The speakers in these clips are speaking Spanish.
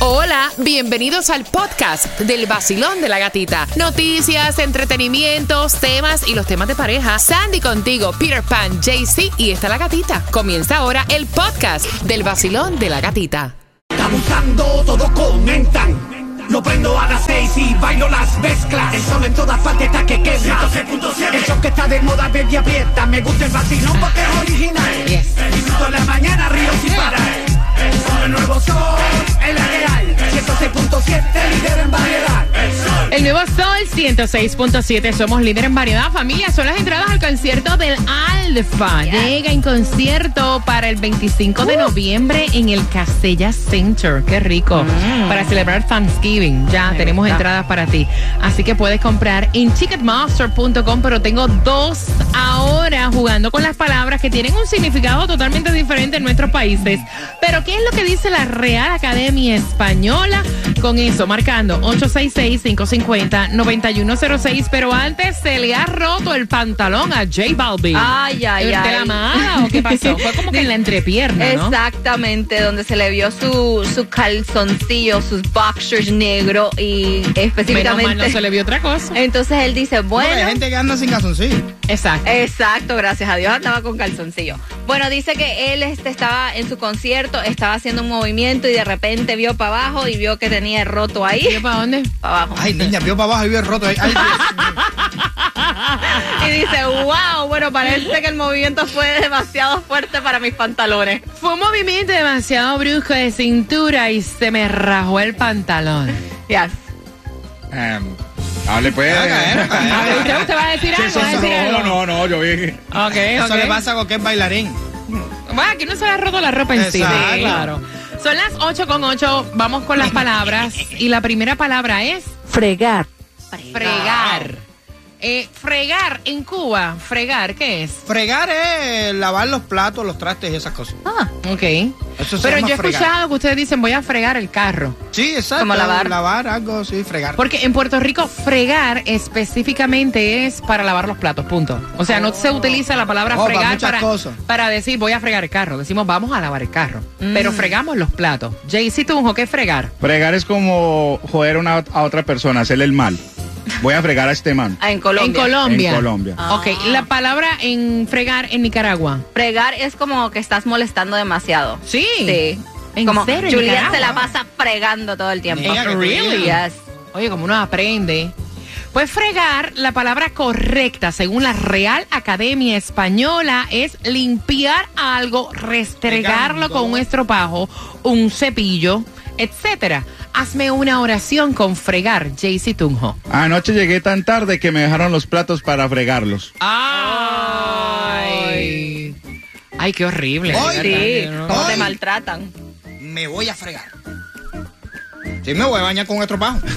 Hola, bienvenidos al podcast del vacilón de la gatita. Noticias, entretenimientos, temas y los temas de pareja. Sandy contigo, Peter Pan, JC y está la gatita. Comienza ahora el podcast del vacilón de la gatita. Abusando, todos comentan. Lo prendo a las seis y bailo las mezclas. El sol en todas partes está que quema. 106.7. El show que está de moda, baby aprieta. Me gusta el vacilón porque es original. Yes. Disfruto en la mañana, río sin parar. El sol, el nuevo sol, nuevo Sol 106.7, somos líder en variedad. Familia, son las entradas al concierto del Alfa. Llega en concierto para el 25 de noviembre en el Castella Center. Qué rico. Para celebrar Thanksgiving. Ya tenemos entradas para ti. Así que puedes comprar en ticketmaster.com, pero tengo dos ahora jugando con las palabras que tienen un significado totalmente diferente en nuestros países. Pero, ¿qué es lo que dice la Real Academia Española? Con eso, marcando 866-550-9106. Pero antes se le ha roto el pantalón a J Balvin. Ay, ay, ¿De ay. la mala o qué pasó? Fue como que en la entrepierna, ¿no? Exactamente, donde se le vio su, su calzoncillo, sus boxers negro y Menos específicamente. mal no se le vio otra cosa. Entonces él dice, bueno. hay gente que anda sin calzoncillo. Exacto. Exacto, gracias a Dios andaba con calzoncillo. Bueno, dice que él este, estaba en su concierto, estaba haciendo un movimiento y de repente vio para abajo y vio que tenía el roto ¿Y ahí. para dónde? Para abajo. Ay, niña, vio para abajo y vio el roto ahí. Ay. Y dice, wow, bueno, parece que el movimiento fue demasiado fuerte para mis pantalones. Fue un movimiento demasiado brusco de cintura y se me rajó el pantalón. Yes. Em, hable pues. Ver, ¿usted, usted va a decir algo? ¿Va a decir no, algo? no, no, yo vi. Ok, Eso ok. le pasa a cualquier bailarín. Bueno, aquí no se le ha roto la ropa en sí. Exacto. Sí, claro. Son las 8 con 8. Vamos con las palabras. Y la primera palabra es fregar, fregar. Eh, fregar en Cuba. Fregar, ¿qué es? Fregar es lavar los platos, los trastes y esas cosas. Ah, Ok. Eso se Pero llama yo he fregar. escuchado que ustedes dicen voy a fregar el carro. Sí, exacto. Como lavar. Lavar algo, sí, fregar. Porque en Puerto Rico fregar específicamente es para lavar los platos, punto. O sea, no se utiliza la palabra Oh, para fregar muchas para, cosas. para decir voy a fregar el carro. Decimos vamos a lavar el carro. Mm. Pero fregamos los platos. Jaycee Tunjo, ¿qué es fregar? Fregar es como joder una, a otra persona, hacerle el mal. Voy a fregar a este man. en Colombia. En Colombia. En Colombia. Ok, la palabra en fregar en Nicaragua. Fregar es como que estás molestando demasiado. Sí. Sí. ¿En como serio, Nicaragua? se la pasa fregando todo el tiempo. Tú really? Yes. Oye, como uno aprende. Pues fregar, la palabra correcta, según la Real Academia Española, es limpiar algo, restregarlo con un estropajo, un cepillo, etcétera. Hazme una oración con fregar, Jaycee Tunjo. Anoche llegué tan tarde que me dejaron los platos para fregarlos. Ay. Ay, qué horrible. Ay, de Sí, cómo te maltratan. Me voy a fregar. Sí, me voy a bañar con un estropajo.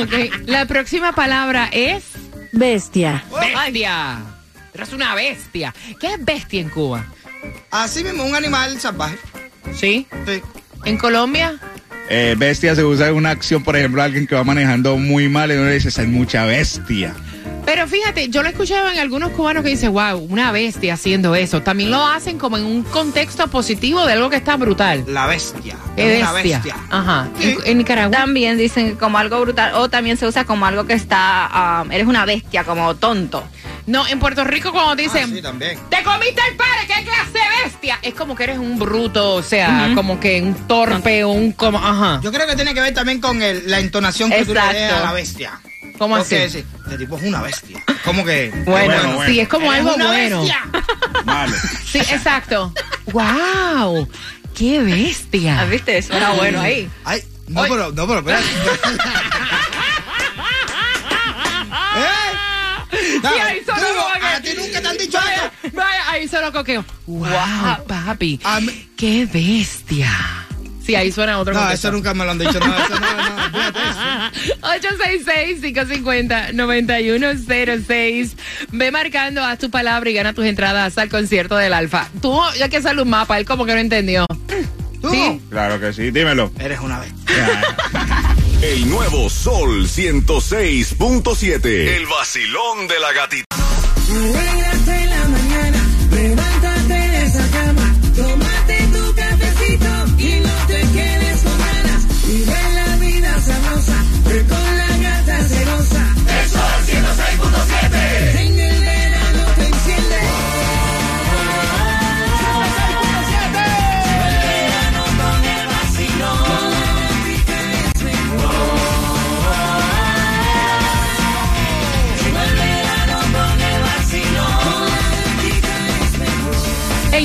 Ok, la próxima palabra es bestia, bestia. Pero es una bestia. ¿Qué es bestia en Cuba? Así mismo, un animal salvaje. ¿Sí? Sí. ¿En Colombia? Eh, bestia se usa en una acción, por ejemplo, alguien que va manejando muy mal y uno le dice, "Esa es mucha bestia. Pero fíjate, yo lo he escuchado en algunos cubanos que dicen, wow, una bestia haciendo eso. También lo hacen como en un contexto positivo de algo que está brutal. La bestia. ¿Qué Es una bestia? bestia. Ajá. Sí. En, en Nicaragua. También dicen como algo brutal o también se usa como algo que está, um, eres una bestia, como tonto. No, en Puerto Rico cuando Ah, dicen, sí, también. te comiste el padre, ¿qué clase de bestia? Es como que eres un bruto, o sea, como que un torpe, un como, ajá. Yo creo que tiene que ver también con el- la entonación que tú le des a la bestia. ¿Cómo Porque así? sí, este tipo es una bestia. Como que. Bueno, Bueno, bueno. sí, es como algo una bueno. bestia. Malo. Sí, exacto. wow, qué bestia. Ah, ¿Viste? Suena bueno ahí. Ay, no, pero, no, pero, espera. ¿Eh? Te han dicho Vaya, eso. vaya, ahí sonó coqueo. Wow, papi. Qué bestia. Sí, ahí suena otro No, contexto. eso nunca me lo han dicho. No, eso no, no, eso. 866-550-9106. Ve marcando, haz tu palabra y gana tus entradas al concierto del Alfa. Tú, ya que sale un mapa, él como que no entendió. Tú Sí. Claro que sí, dímelo. eres una bestia. El nuevo Sol 106.7. El vacilón de la gatita.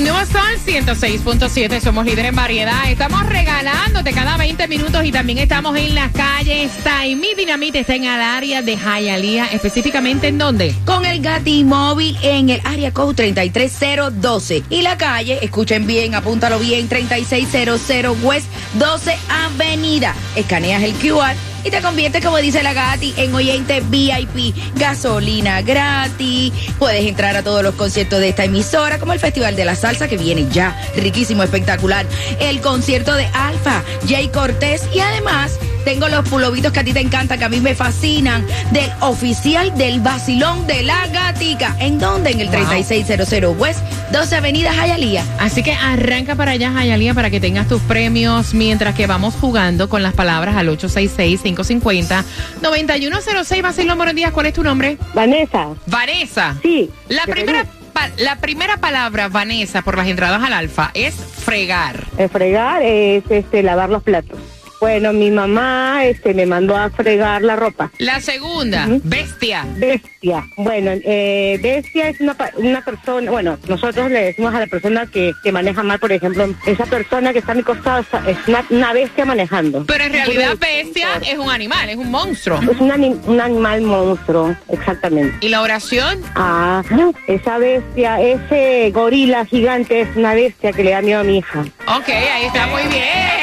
106.7, somos líderes en variedad. Estamos regalándote cada 20 minutos y también estamos en las calles. Taimi Dinamite está en el área de Hialeah, específicamente en dónde? con el Gati Móvil en el área code 33012. Y la calle, escuchen bien, apúntalo bien, 3600 West 12 Avenida. Escaneas el QR y te conviertes, como dice la Gati, en oyente VIP. Gasolina gratis. Puedes entrar a todos los conciertos de esta emisora, como el Festival de la Salsa, que viene ya, riquísimo, espectacular. El concierto de Alfa, Jay Cortés y además... Tengo los pulovitos que a ti te encantan, que a mí me fascinan, del oficial del vacilón de la gatica. ¿En dónde? En el 3600 West, 12 Avenida Hialeah. Así que arranca para allá, Hialeah, para que tengas tus premios mientras que vamos jugando con las palabras al 866-550-9106. Vacilón, buenos días. ¿Cuál es tu nombre? Vanessa, Vanessa. sí. La primera, la primera palabra, Vanessa, por las entradas al alfa, es fregar. El fregar es este, lavar los platos. Bueno, mi mamá este, me mandó a fregar la ropa. La segunda, bestia. Bestia. Bueno, eh, bestia es una, una persona, bueno, nosotros le decimos a la persona que, que maneja mal, por ejemplo, esa persona que está a mi costado es una, una bestia manejando. Pero en realidad bestia es un animal, es un monstruo. Es un, ani- un animal monstruo, exactamente. ¿Y la oración? Ah, esa bestia, ese gorila gigante es una bestia que le da miedo a mi hija, Ok, ahí está muy bien.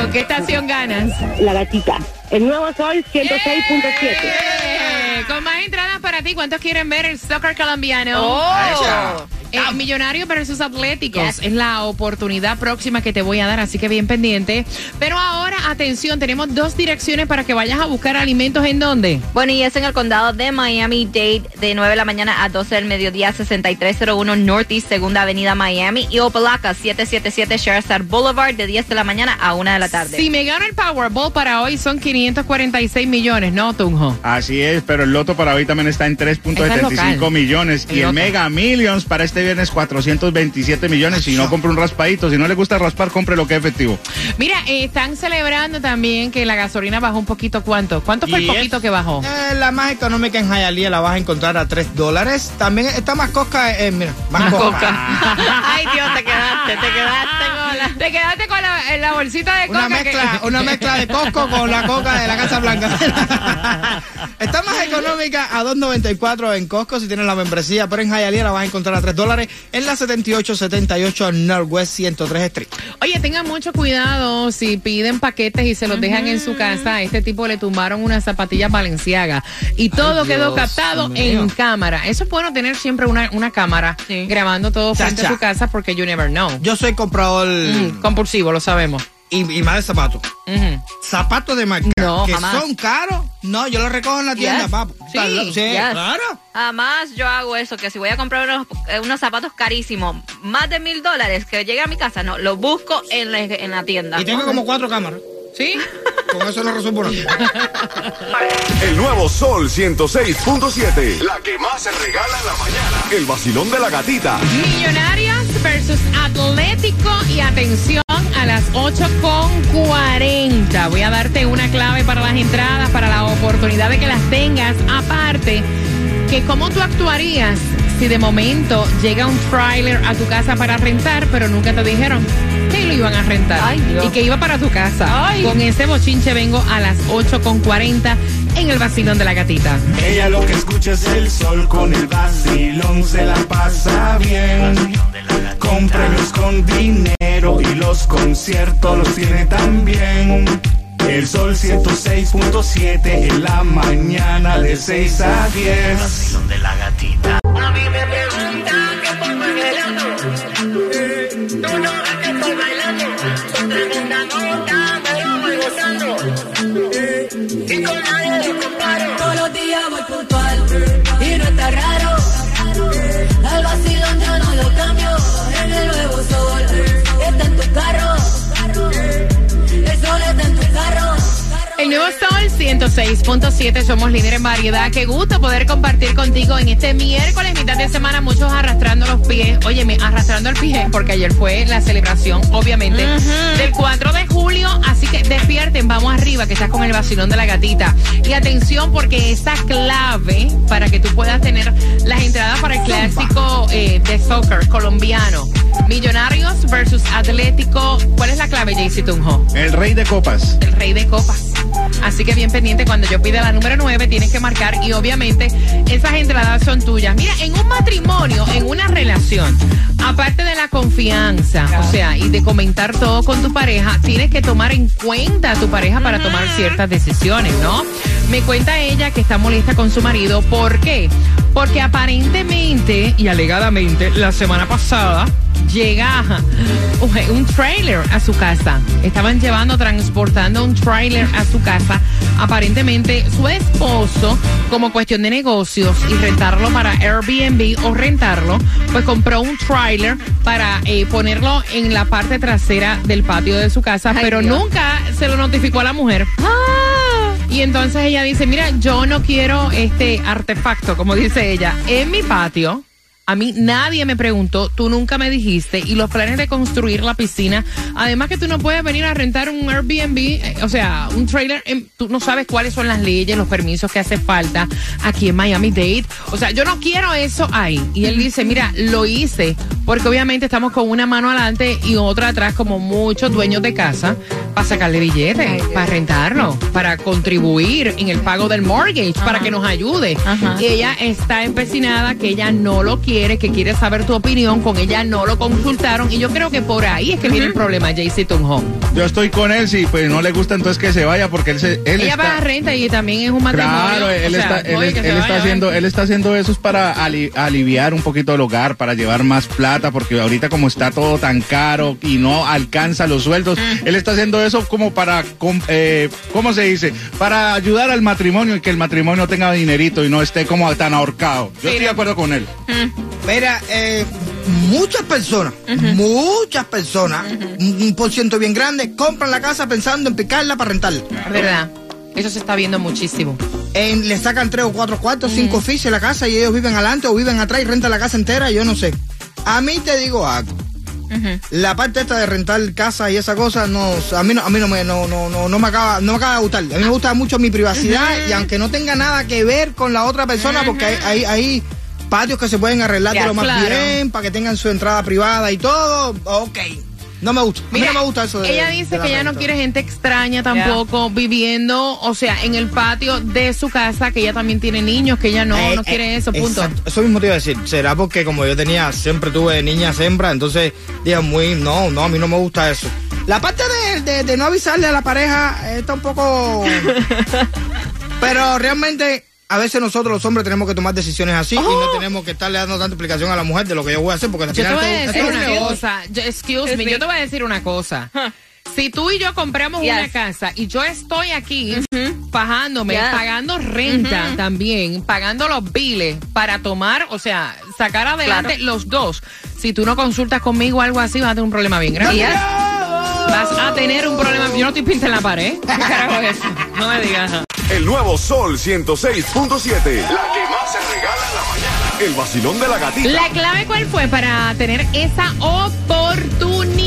¿Con qué estación ganas? la gatita. El nuevo sol 106.7. Eh, Con más entradas para ti, ¿cuántos quieren ver el soccer colombiano? Oh. Eh, millonario versus Atléticos es la oportunidad próxima que te voy a dar, así que bien pendiente. Pero ahora, atención, tenemos dos direcciones para que vayas a buscar alimentos en dónde. Bueno, y es en el condado de Miami-Dade de 9 de la mañana a 12 del mediodía, 6301 Northeast, Segunda Avenida Miami. Y Opalaca, 777 Sherazard Boulevard de 10 de la mañana a 1 de la tarde. Si me gano el Powerball para hoy son 546 millones, ¿no, Tunjo? Así es, pero el loto para hoy también está en Está 3.75 local. millones. El Y el local. Mega Millions para este viernes 427 millones. Si no, compre un raspadito. Si no le gusta raspar, compre lo que es efectivo. Mira, eh, están celebrando también que la gasolina bajó un poquito. ¿Cuánto? ¿Cuánto fue el poquito es- que bajó? Eh, la más económica en Hialeah la vas a encontrar a 3 dólares. También está más coca, eh, mira, más, Más coca. coca. Ay, Dios, te quedaste, te quedaste con la... Te quedaste con la, la bolsita de Una coca. que- mezcla, una mezcla de Costco con la coca de la Casa Blanca. Está más económica a 2.94 en Costco si tienes la membresía, pero en Hialeah la vas a encontrar a 3 dólares en la 7878 Northwest 103 Street. Oye, tengan mucho cuidado si piden paquetes y se los dejan en su casa. A este tipo le tumbaron unas zapatillas Valenciaga y todo quedó Dios captado mío. en cámara. Eso es bueno tener siempre una, una cámara Sí. grabando todo frente a su casa porque you never know. Yo soy comprador Mm, compulsivo, lo sabemos. y, y más de zapatos. Zapatos de marca No, que jamás. son caros. No, yo los recojo en la tienda, Yes. papo. Sí, Está lo- sí, yes. claro. Además, yo hago eso, que si voy a comprar unos, eh, unos zapatos carísimos, más de mil dólares, que llegue a mi casa, no, los busco en la, en la tienda. Y tengo como cuatro cámaras. ¿Sí? Con eso lo resuelvo. nada. El nuevo Sol 106.7. La que más se regala en la mañana. El vacilón de la gatita. Millonarios versus Atlético y atención a las 8.40. Voy a darte una clave para las entradas, para la oportunidad de que las tengas. Aparte, que cómo tú actuarías si de momento llega un trailer a tu casa para rentar, pero nunca te dijeron que lo iban a rentar Ay, y que iba para tu casa. Ay. Con ese bochinche vengo a las 8.40 en el vacilón de la gatita. Ella lo que escucha es el sol con el vacilón, se la pasa bien. Con premios con dinero y los conciertos los tiene también. El sol 106.7 en la mañana de 6 a 10. de la gatita. A mí me preguntan qué estoy bailando. Tú no ves que estoy bailando. Con tremenda nota me lo voy gozando. Y con nadie lo comparo. El nuevo Sol 106.7, somos líder en variedad. Qué gusto poder compartir contigo en este miércoles, mitad de semana, muchos arrastrando los pies. Óyeme, arrastrando el pie, porque ayer fue la celebración, obviamente, del 4 de julio. así que despierten, vamos arriba, que estás con el vacilón de la gatita. Y atención, porque esta clave para que tú puedas tener las entradas para el clásico eh, de soccer colombiano. Millonarios versus Atlético. ¿Cuál es la clave, JC Tunjo? El rey de copas. el rey de copas. Así que bien pendiente, cuando yo pida la número 9, tienes que marcar y obviamente esas entradas son tuyas. Mira, en un matrimonio, en una relación, aparte de la confianza, o sea, y de comentar todo con tu pareja, tienes que tomar en cuenta a tu pareja para tomar ciertas decisiones, ¿no? Me cuenta ella que está molesta con su marido. ¿Por qué? Porque aparentemente y alegadamente la semana pasada llega un- trailer a su casa. Estaban llevando, transportando un trailer a su casa. Aparentemente su esposo, como cuestión de negocios y rentarlo para Airbnb o rentarlo, pues compró un trailer para eh, ponerlo en la parte trasera del patio de su casa, Ay, pero Dios. nunca se lo notificó a la mujer. Y entonces ella dice, mira, yo no quiero este artefacto, como dice ella, en mi patio. A mí nadie me preguntó, tú nunca me dijiste, y los planes de construir la piscina, además que tú no puedes venir a rentar un Airbnb, eh, o sea, un trailer, tú no sabes cuáles son las leyes, los permisos que hace falta aquí en Miami Dade. O sea, yo no quiero eso ahí. Y él dice, mira, lo hice, porque obviamente estamos con una mano adelante y otra atrás, como muchos dueños de casa, para sacarle billetes, para rentarlo, para contribuir en el pago del mortgage, para que nos ayude. Ajá. Y ella está empecinada, que ella no lo quiere, que quiere saber tu opinión, con ella no lo consultaron, y yo creo que por ahí es que viene el problema, Jaycee Tunjo. Yo estoy con él, si pues no le gusta entonces que se vaya porque él se, él Ella está, paga renta y también es un matrimonio. Claro, él o sea, está, él, se él está vaya, haciendo, él está haciendo eso es para ali- aliviar un poquito el hogar, para llevar más plata, porque ahorita como está todo tan caro y no alcanza los sueldos, Mm. él está haciendo eso como para, com- eh, ¿cómo se dice? Para ayudar al matrimonio y que el matrimonio tenga dinerito y no esté como tan ahorcado. Yo estoy de acuerdo con él. Mira, eh, muchas personas, muchas personas, un, un por ciento bien grande, compran la casa pensando en picarla para rentarla. Es verdad. Eso se está viendo muchísimo. En- le sacan tres o cuatro cuartos, cinco oficios a la casa y ellos viven adelante o viven atrás y rentan la casa entera, yo no sé. A mí te digo algo. La parte esta de rentar casa y esa cosa, no, a mí no, a mí no me, no, no, no, no me acaba, no me acaba de gustar. A mí me gusta mucho mi privacidad y aunque no tenga nada que ver con la otra persona, porque hay, hay, hay patios que se pueden arreglar de lo más claro. bien para que tengan su entrada privada y todo, ok. No me gusta. A mí Mira, no me gusta eso de ella dice que ella no quiere gente extraña tampoco viviendo, o sea, en el patio de su casa, que ella también tiene niños, que ella no, Eh, no eh, quiere eso, punto. exacto. Eso mismo te iba a decir. Será porque como yo tenía, siempre tuve niñas hembras, entonces dije muy, no, no, a mí no me gusta eso. La parte de, de- de no avisarle a la pareja eh, está un poco... Pero realmente a veces nosotros los hombres tenemos que tomar decisiones así y no tenemos que estarle dando tanta explicación a la mujer de lo que yo voy a hacer porque al Yo te final voy a decir una cosa, yo- excuse me, yo te voy a decir una cosa. Si tú y yo compramos Yes. una casa y yo estoy aquí pagándome, Yeah. pagando renta también, pagando los biles para tomar, o sea, sacar adelante los dos. Si tú no consultas conmigo o algo así, vas a tener un problema bien grande. Yes. Vas a tener un problema. Yo no estoy pinta en la pared. ¿Qué carajo es? No me digas. El nuevo Sol 106.7. La que más se regala en la mañana. El vacilón de la gatita. La clave cuál fue para tener esa oportunidad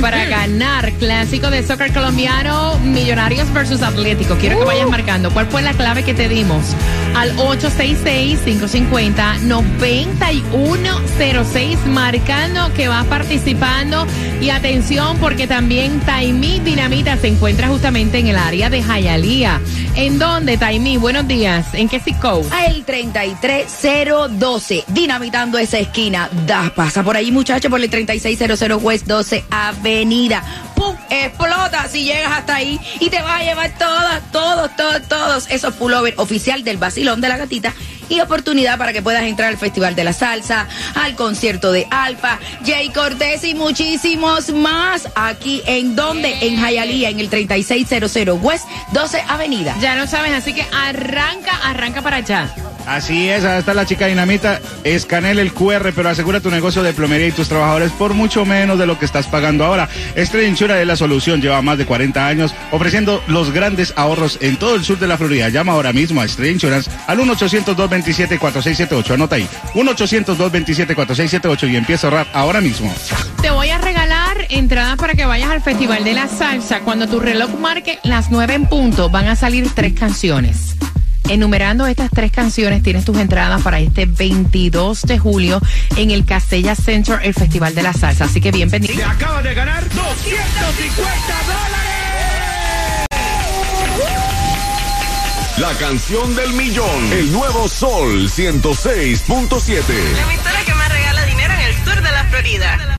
para ganar clásico de soccer colombiano Millonarios versus Atlético. Quiero que vayas marcando. ¿Cuál fue la clave que te dimos? Al 866-550-9106 marcando que vas participando y atención porque también Taimí Dinamita se encuentra justamente en el área de Jayalía. ¿En dónde, Taimí? Buenos días. ¿En qué code? El 33012, dinamitando esa esquina. Da, pasa por ahí, muchacho, por el 3600 West 12 Avenida. ¡Pum! Explota si llegas hasta ahí y te vas a llevar todas, todos, todos, todos esos pullover oficial del Basilón de la Gatita y oportunidad para que puedas entrar al Festival de la Salsa, al concierto de Alfa, Jay Cortés y muchísimos más. Aquí en donde? En Hialeah, en el 3600 West 12 Avenida. Ya lo sabes, así que arranca, arranca para allá. Así es, ahí está la chica dinamita. Escanela el QR, pero asegura tu negocio de plomería y tus trabajadores por mucho menos de lo que estás pagando ahora. Estrella Insura es la solución, lleva más de 40 años ofreciendo los grandes ahorros en todo el sur de la Florida. Llama ahora mismo a Estrella Insurance al 1-800-227-4678. Anota ahí, 1-800-227-4678 y empieza a ahorrar ahora mismo. Te voy a regalar entradas para que vayas al Festival de la Salsa. Cuando tu reloj marque las 9 en punto, van a salir tres canciones. Enumerando estas tres canciones, tienes tus entradas para este 22 de julio en el Castella Center, el Festival de la Salsa. Así que bien pendiente. Te acabas de ganar 250 dólares. La canción del millón. El nuevo Sol 106.7. La emisora que más regala dinero en el sur de la Florida.